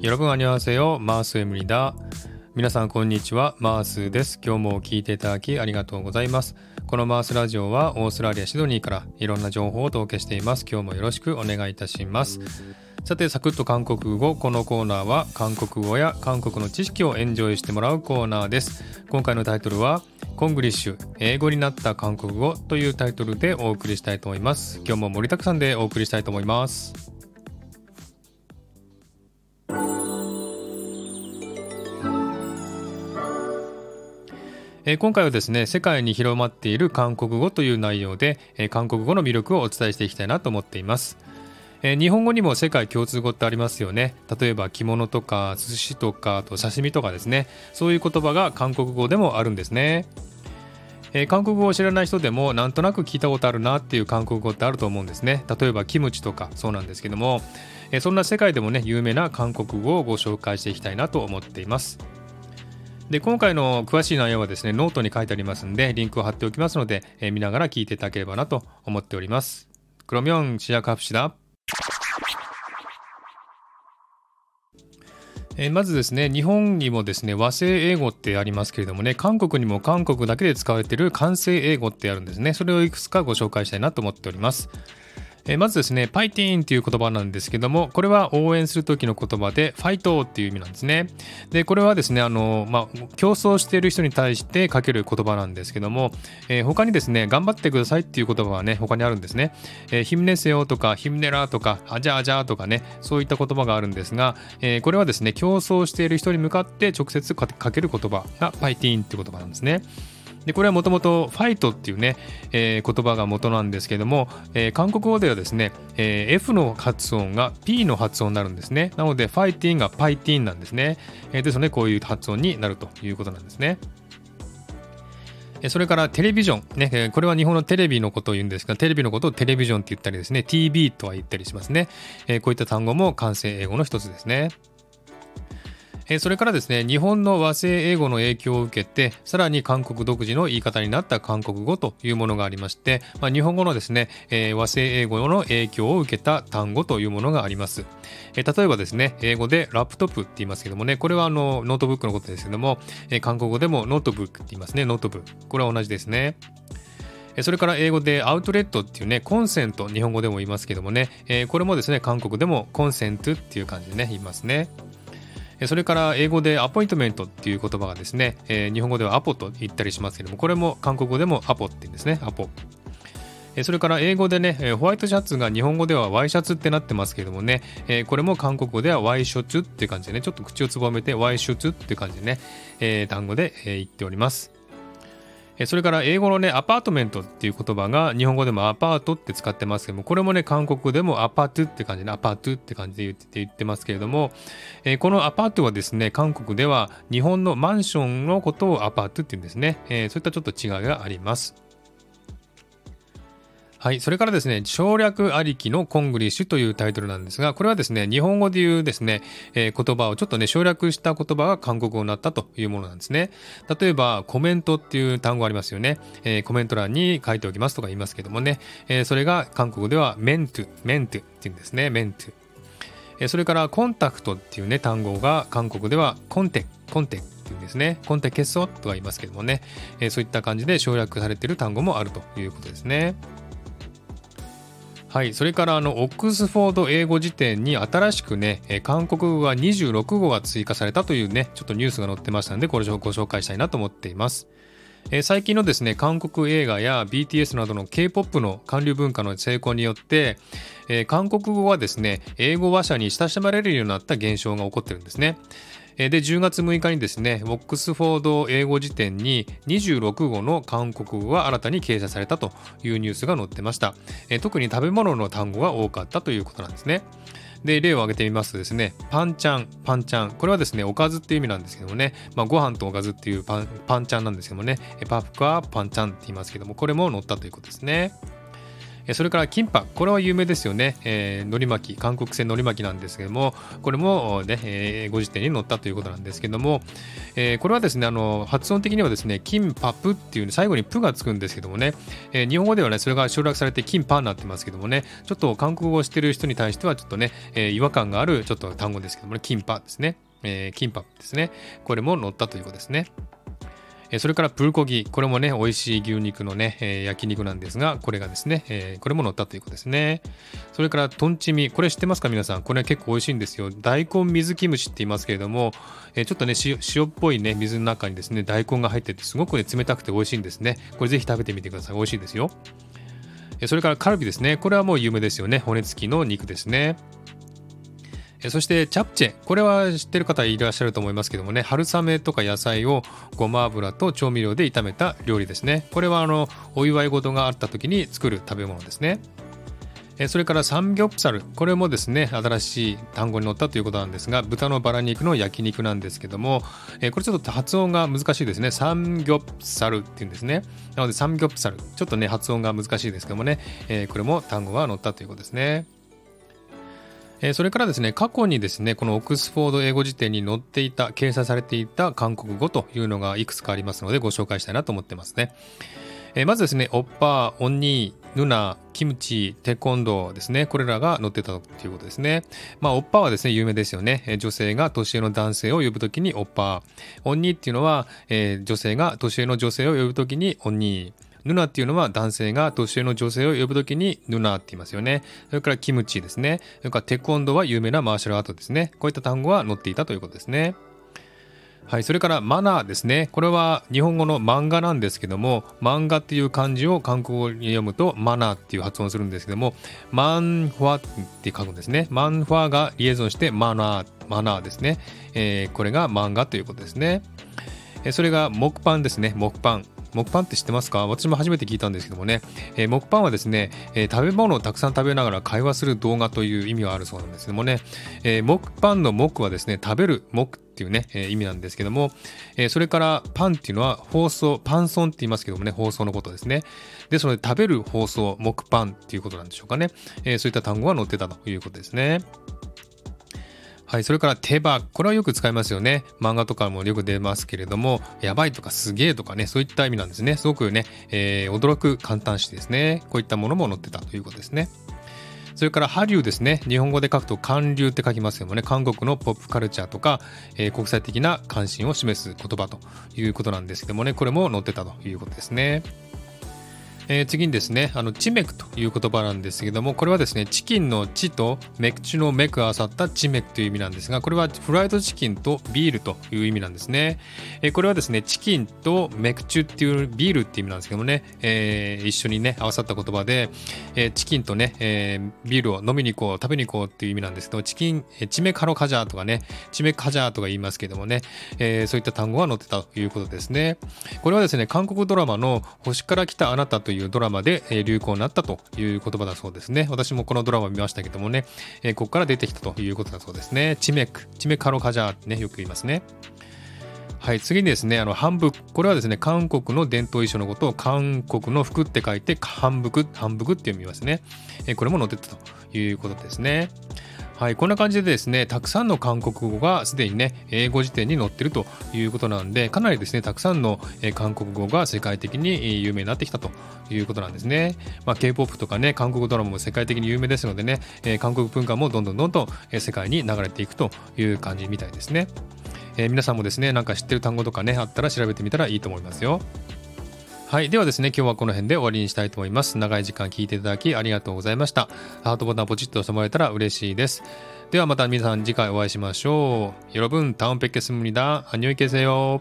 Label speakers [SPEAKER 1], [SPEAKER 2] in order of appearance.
[SPEAKER 1] 여러분안녕하세요マースエムリダ皆さんこんにちはマースです今日も聞いていただきありがとうございますこのマースラジオはオーストラリアシドニーからいろんな情報をお届けしています今日もよろしくお願いいたしますさてサクッと韓国語このコーナーは韓国語や韓国の知識をエンジョイしてもらうコーナーです今回のタイトルはコングリッシュ英語になった韓国語というタイトルでお送りしたいと思います今日も盛りだくさんでお送りしたいと思います え今回はですね世界に広まっている韓国語という内容で、え韓国語の魅力をお伝えしていきたいなと思っています。え、日本語にも世界共通語ってありますよね。例えば着物とか寿司とかあと刺身とかですね。そういう言葉が韓国語でもあるんですね、えー、韓国語を知らない人でもなんとなく聞いたことあるなっていう韓国語ってあると思うんですね。例えばキムチとかそうなんですけども、えー、そんな世界でもね有名な韓国語をご紹介していきたいなと思っています。で今回の詳しい内容はですねノートに書いてありますんでリンクを貼っておきますので、えー、見ながら聞いていただければなと思っております。그러면 시작합시다。えまずですね日本にもですね和製英語ってありますけれどもね韓国にも韓国だけで使われている韓製英語ってあるんですね。それをいくつかご紹介したいなと思っております。えまずですね、파이팅っていう言葉なんですけども、これは応援する時の言葉で、ファイトっていう意味なんですね。で、これはですね、あの、まあ、競争している人に対してかける言葉なんですけども、えー、他にですね、頑張ってくださいっていう言葉はね、他にあるんですね。えー、ヒムネセヨとか、ヒムネラとか、アジャアジャとかね、そういった言葉があるんですが、えー、これはですね、競争している人に向かって直接かける言葉がパイティーンっていう言葉なんですね。でこれはもともとファイトっていうね、えー、言葉が元なんですけども、えー、韓国語ではですね、えー、F の発音が P の発音になるんですね。なので、ファイティンがパイティンなんですね。えー、ですので、こういう発音になるということなんですね。それからテレビジョン、ね、これは日本のテレビのことを言うんですが、テレビのことをテレビジョンって言ったりですね、TV とは言ったりしますね。こういった単語も完成英語の一つですね。えそれからですね日本の和製英語の影響を受けてさらに韓国独自の言い方になった韓国語というものがありまして、まあ、日本語のですね、えー、和製英語の影響を受けた単語というものがあります、えー、例えばですね英語で laptop って言いますけどもねこれはあのノートブックのことですけども、えー、韓国語でもノートブックって言いますね。ノートブック。これは同じですね。それから英語で outlet っていうね、コンセント、日本語でも言いますけどもね、えー、これもですね、韓国でも 콘센트っていう感じでね、言いますね。それから英語で appointment っていう言葉がですね、え、日本語ではアポと言ったりしますけども、これも韓国語でもアポって言うんですね、アポ。それから英語でね、ホワイトシャツが日本語ではワイシャツってなってますけどもね、これも韓国語ではワイショツって感じでね、ちょっと口をつぼめてワイショツって感じでね、単語で言っております。それから英語のね、アパートメントっていう言葉が日本語でもアパートって使ってますけども、これもね、韓国でもアパートって感じで、アパートって感じで言って言ってますけれども、え、このアパートはですね、韓国では日本のマンションのことをアパートって言うんですね。え、そういったちょっと違いがあります。はい。それからですね、省略ありきのコングリッシュというタイトルなんですが、これはですね、日本語で言うですね、えー、言葉をちょっとね、省略した言葉が韓国語になったというものなんですね。例えば、コメントっていう単語ありますよね。えー、コメント欄に書いておきますとか言いますけどもね、えー、それが韓国語ではメント、メントっていうんですね、メント。えそれから、コンタクトっていうね、単語が韓国ではコンテ、コンテっていうんですね。コンテケソとは言いますけどもね、えそういった感じで省略されている単語もあるということですね。はい、それからあのオックスフォード英語辞典に新しくね、韓国語が26語が追加されたというね、ちょっとニュースが載ってましたので、これをご紹介したいなと思っています。え最近のですね、韓国映画や BTS などの K-POP の韓流文化の成功によって、え韓国語はですね、英語話者に親しまれるようになった現象が起こってるんですね。で、10月6日にですね、オックスフォード英語辞典に26語の韓国語が新たに掲載されたというニュースが載ってました。特に食べ物の単語が多かったということなんですね。で、例を挙げてみますとですね、パンチャン、パンチャン。これはですね、おかずっていう意味なんですけどもね、まあ、ご飯とおかずっていうパンパンチャンなんですけどもね、パフカーパンチャンって言いますけども、これも載ったということですね。それからキンパ、これは有名ですよね。えー、のり巻き、韓国製のり巻きなんですけども、これもね、えー、ご時点に載ったということなんですけども、えー、これはですね、あの、発音的にはですね、キンパプっていう、最後にプがつくんですけどもね、えー、日本語ではね、それが省略されてキンパになってますけどもね、ちょっと韓国語をしてる人に対しては、ちょっとね、えー、違和感があるちょっと単語ですけどもね、キンパですね。えー、キンパですね。これも載ったということですね。それからプルコギ、これもね、美味しい牛肉のね、えー、焼肉なんですが、これがですね、えー、これも乗ったということですね。それからトンチミ、これ知ってますか？皆さん。これ結構美味しいんですよ。大根水キムチって言いますけれども、えー、ちょっとね塩、っぽいね、水の中にですね、大根が入ってて、すごくね、冷たくて美味しいんですね。これぜひ食べてみてください。美味しいですよ。それからカルビですね。これはもう有名ですよね。骨付きの肉ですね。そしてチャプチェ。これは知ってる方いらっしゃると思いますけどもね。春雨とか野菜をごま油と調味料で炒めた料理ですね。これはあのお祝い事があった時に作る食べ物ですね。それからサムギョプサルこれもですね新しい単語に載ったということなんですが豚のバラ肉の焼肉なんですけどもこれちょっと発音が難しいですね。サムギョプサルっていうんですね。なのでサムギョプサルちょっとね発音が難しいですけどもね。これも単語が載ったということですね。えそれからですね、過去にですね、このオックスフォード英語辞典に載っていた、掲載されていた韓国語というのがいくつかありますので、ご紹介したいなと思ってますね。えまずですね、オッパー、オンニー、ヌナ、キムチ、テコンドーですね。これらが載ってたということですね。まあ、オッパーはですね、有名ですよね。女性が年上の男性を呼ぶときにオッパー。オンニーっていうのは、えー、女性が年上の女性を呼ぶときにオンニー。ヌナっていうのは男性が年上の女性を呼ぶときにヌナって言いますよね。それからキムチですね。それからテコンドは有名なマーシャルアートですね。こういった単語は載っていたということですね。はい、それからマナーですね。これは日本語の漫画なんですけども、漫画っていう漢字を韓国語に読むとマナーっていう発音するんですけども、マンファって書くんですね。マンファがリエゾンしてマナー、マナーですね。えー、これが漫画ということですね。それが木パンですね。木パン。木パンって知ってますか？私も初めて聞いたんですけどもね、えー、木パンはですね、えー、食べ物をたくさん食べながら会話する動画という意味があるそうなんですけどもね、えー、木パンの木はですね、食べる木っていうね、えー、意味なんですけども、えー、それからパンっていうのは放送、パンソンって言いますけどもね、放送のことですね。ですので、食べる放送、木パンっていうことなんでしょうかね。えー、そういった単語が載ってたということですね。はい、それから手羽。これはよく使いますよね。漫画とかもよく出ますけれども、やばいとかすげえとかね、そういった意味なんですね。すごくね、えー、驚く簡単詞ですね。こういったものも載ってたということですね。それから、波流ですね。日本語で書くと、韓流って書きますけどもね、韓国のポップカルチャーとか、えー、国際的な関心を示す言葉ということなんですけどもね、これも載ってたということですね。えー、次にですね、あの、チメクという言葉なんですけども、これはですね、チキンのチとメクチのメク合わさったチメクという意味なんですが、これはフライドチキンとビールという意味なんですね。えー、これはですね、チキンとメクチュっていうビールっていう意味なんですけどもね、えー、一緒にね、合わさった言葉で、えー、チキンとね、えー、ビールを飲みに行こう、食べに行こうっていう意味なんですけど、チキン、えー、チメカロカジャーとかね、チメカジャーとか言いますけどもね、えー、そういった単語が載ってたということですね。これはですね、韓国ドラマの星から来たあなたといういうドラマで、え流行になったという言葉だそうですね。私もこのドラマ見ましたけどもね、えここから出てきたということだそうですね。チメク、チメカロカジャーってね、よく言いますね。はい、次にですね、あの、韓服。これはですね、韓国の伝統衣装のことを韓国の服って書いて、韓服、韓服って読みますね。えこれも載ってたということですね。はい、こんな感じでですね、たくさんの韓国語がすでにね、英語辞典に載ってるということなんで、かなりですね、たくさんの韓国語が世界的に有名になってきたということなんですね。まあ、K-POP とかね、韓国ドラマも世界的に有名ですのでね、韓国文化もどんどんどんどん世界に流れていくという感じみたいですね。えー、皆さんもですね、なんか知ってる単語とかね、あったら調べてみたらいいと思いますよ。はい。ではですね、今日はこの辺で終わりにしたいと思います。長い時間聞いていただきありがとうございました。ハートボタンポチッと押してもらえたら嬉しいです。ではまた皆さん次回お会いしましょう。여러분다음뵙겠습니다안녕히계세요